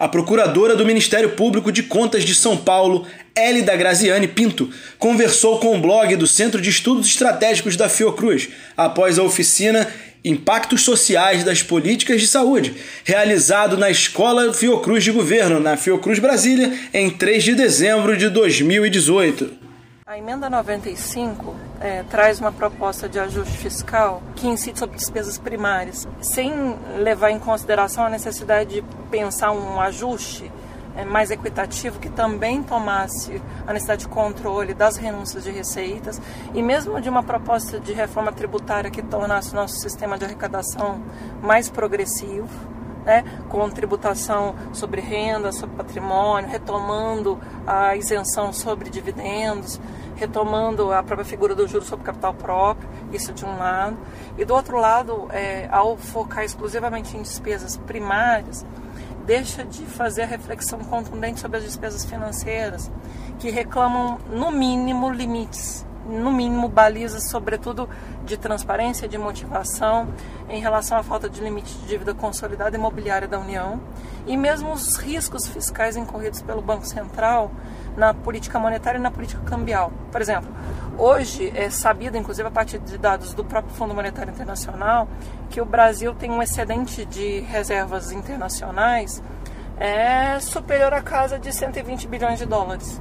A procuradora do Ministério Público de Contas de São Paulo, Elida Graziani Pinto, conversou com o blog do Centro de Estudos Estratégicos da Fiocruz após a oficina Impactos Sociais das Políticas de Saúde, realizado na Escola Fiocruz de Governo, na Fiocruz Brasília, em 3 de dezembro de 2018. A emenda 95 é, traz uma proposta de ajuste fiscal que incide sobre despesas primárias, sem levar em consideração a necessidade de pensar um ajuste é, mais equitativo que também tomasse a necessidade de controle das renúncias de receitas e mesmo de uma proposta de reforma tributária que tornasse o nosso sistema de arrecadação mais progressivo. Né, com tributação sobre renda, sobre patrimônio, retomando a isenção sobre dividendos, retomando a própria figura do juro sobre capital próprio, isso de um lado. E do outro lado, é, ao focar exclusivamente em despesas primárias, deixa de fazer a reflexão contundente sobre as despesas financeiras, que reclamam, no mínimo, limites, no mínimo, balizas, sobretudo de transparência, de motivação, em relação à falta de limite de dívida consolidada imobiliária da União e mesmo os riscos fiscais incorridos pelo Banco Central na política monetária e na política cambial. Por exemplo, hoje é sabido, inclusive a partir de dados do próprio Fundo Monetário Internacional, que o Brasil tem um excedente de reservas internacionais é superior à casa de 120 bilhões de dólares.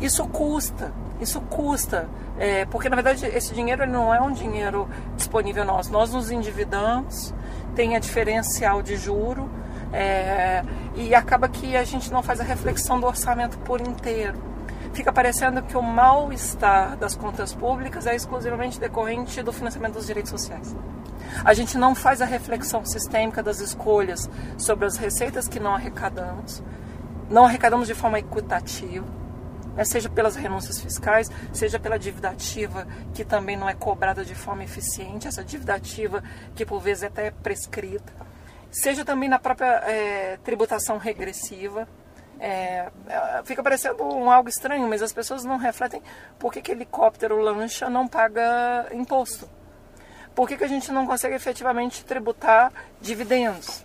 Isso custa, isso custa, é, porque na verdade esse dinheiro não é um dinheiro disponível nosso. Nós nos endividamos, tem a diferencial de juro é, e acaba que a gente não faz a reflexão do orçamento por inteiro. Fica parecendo que o mal-estar das contas públicas é exclusivamente decorrente do financiamento dos direitos sociais. A gente não faz a reflexão sistêmica das escolhas sobre as receitas que não arrecadamos, não arrecadamos de forma equitativa, né, seja pelas renúncias fiscais, seja pela dívida ativa, que também não é cobrada de forma eficiente, essa dívida ativa que por vezes é até prescrita, seja também na própria é, tributação regressiva. É, é, fica parecendo um algo estranho, mas as pessoas não refletem por que, que helicóptero, lancha não paga imposto. Por que, que a gente não consegue efetivamente tributar dividendos?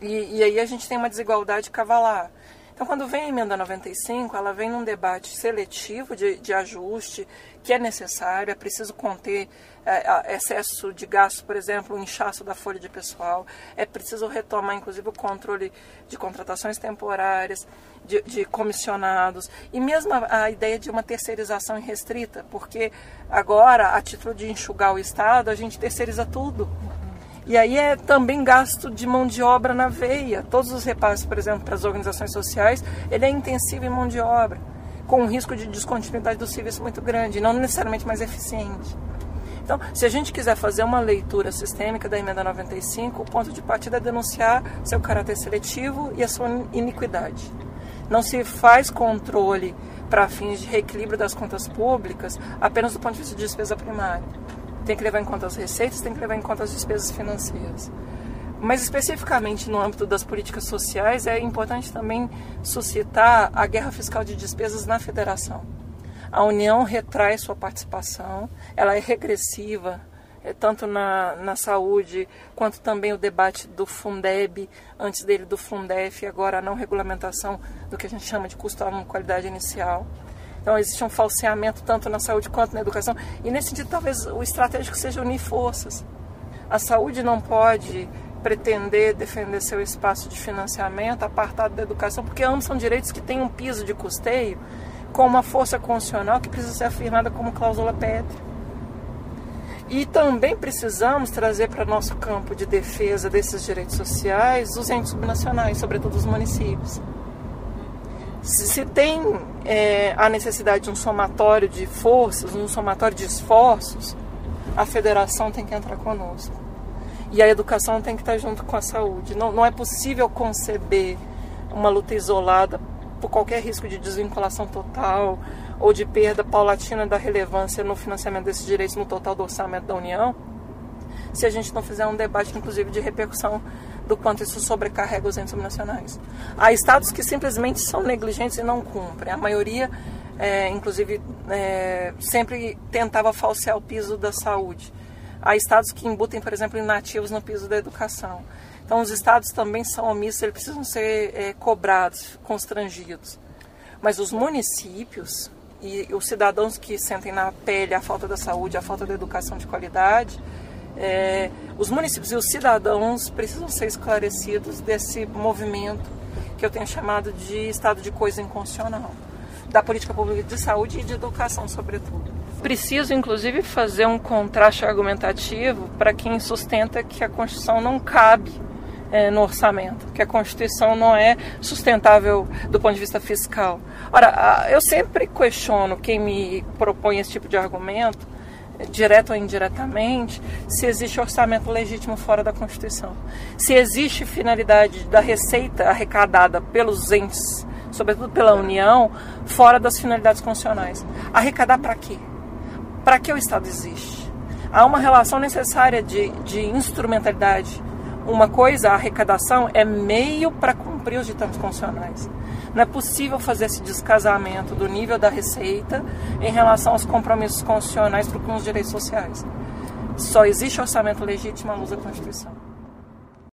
E, e aí a gente tem uma desigualdade cavalar. Então, quando vem a emenda 95, ela vem num debate seletivo de, de ajuste, que é necessário, é preciso conter é, excesso de gasto, por exemplo, o inchaço da folha de pessoal, é preciso retomar, inclusive, o controle de contratações temporárias, de, de comissionados, e mesmo a, a ideia de uma terceirização irrestrita, porque agora, a título de enxugar o Estado, a gente terceiriza tudo. E aí é também gasto de mão de obra na veia. Todos os repasses, por exemplo, para as organizações sociais, ele é intensivo em mão de obra, com um risco de descontinuidade do serviço muito grande, não necessariamente mais eficiente. Então, se a gente quiser fazer uma leitura sistêmica da emenda 95, o ponto de partida é denunciar seu caráter seletivo e a sua iniquidade. Não se faz controle para fins de reequilíbrio das contas públicas apenas do ponto de vista de despesa primária tem que levar em conta as receitas, tem que levar em conta as despesas financeiras. Mas especificamente no âmbito das políticas sociais, é importante também suscitar a guerra fiscal de despesas na federação. A União retrai sua participação, ela é regressiva, é, tanto na, na saúde, quanto também o debate do Fundeb, antes dele do Fundef, agora a não regulamentação do que a gente chama de custo à qualidade inicial. Então existe um falseamento tanto na saúde quanto na educação. E nesse sentido, talvez o estratégico seja unir forças. A saúde não pode pretender defender seu espaço de financiamento apartado da educação, porque ambos são direitos que têm um piso de custeio com uma força constitucional que precisa ser afirmada como cláusula pétrea. E também precisamos trazer para nosso campo de defesa desses direitos sociais os entes subnacionais, sobretudo os municípios. Se tem é, a necessidade de um somatório de forças, um somatório de esforços, a federação tem que entrar conosco. E a educação tem que estar junto com a saúde. Não, não é possível conceber uma luta isolada por qualquer risco de desvinculação total ou de perda paulatina da relevância no financiamento desses direitos no total do orçamento da União, se a gente não fizer um debate, inclusive, de repercussão do quanto isso sobrecarrega os entes subnacionais. Há estados que simplesmente são negligentes e não cumprem. A maioria, é, inclusive, é, sempre tentava falsear o piso da saúde. Há estados que embutem, por exemplo, inativos no piso da educação. Então, os estados também são omissos, eles precisam ser é, cobrados, constrangidos. Mas os municípios e os cidadãos que sentem na pele a falta da saúde, a falta da educação de qualidade, é, os municípios e os cidadãos precisam ser esclarecidos desse movimento que eu tenho chamado de estado de coisa inconstitucional, da política pública de saúde e de educação, sobretudo. Preciso, inclusive, fazer um contraste argumentativo para quem sustenta que a Constituição não cabe é, no orçamento, que a Constituição não é sustentável do ponto de vista fiscal. Ora, eu sempre questiono quem me propõe esse tipo de argumento, direto ou indiretamente, se existe orçamento legítimo fora da Constituição. Se existe finalidade da receita arrecadada pelos entes, sobretudo pela União, fora das finalidades constitucionais. Arrecadar para quê? Para que o Estado existe? Há uma relação necessária de, de instrumentalidade uma coisa, a arrecadação é meio para os ditames constitucionais. Não é possível fazer esse descasamento do nível da receita em relação aos compromissos constitucionais com os direitos sociais. Só existe orçamento legítimo à luz da Constituição.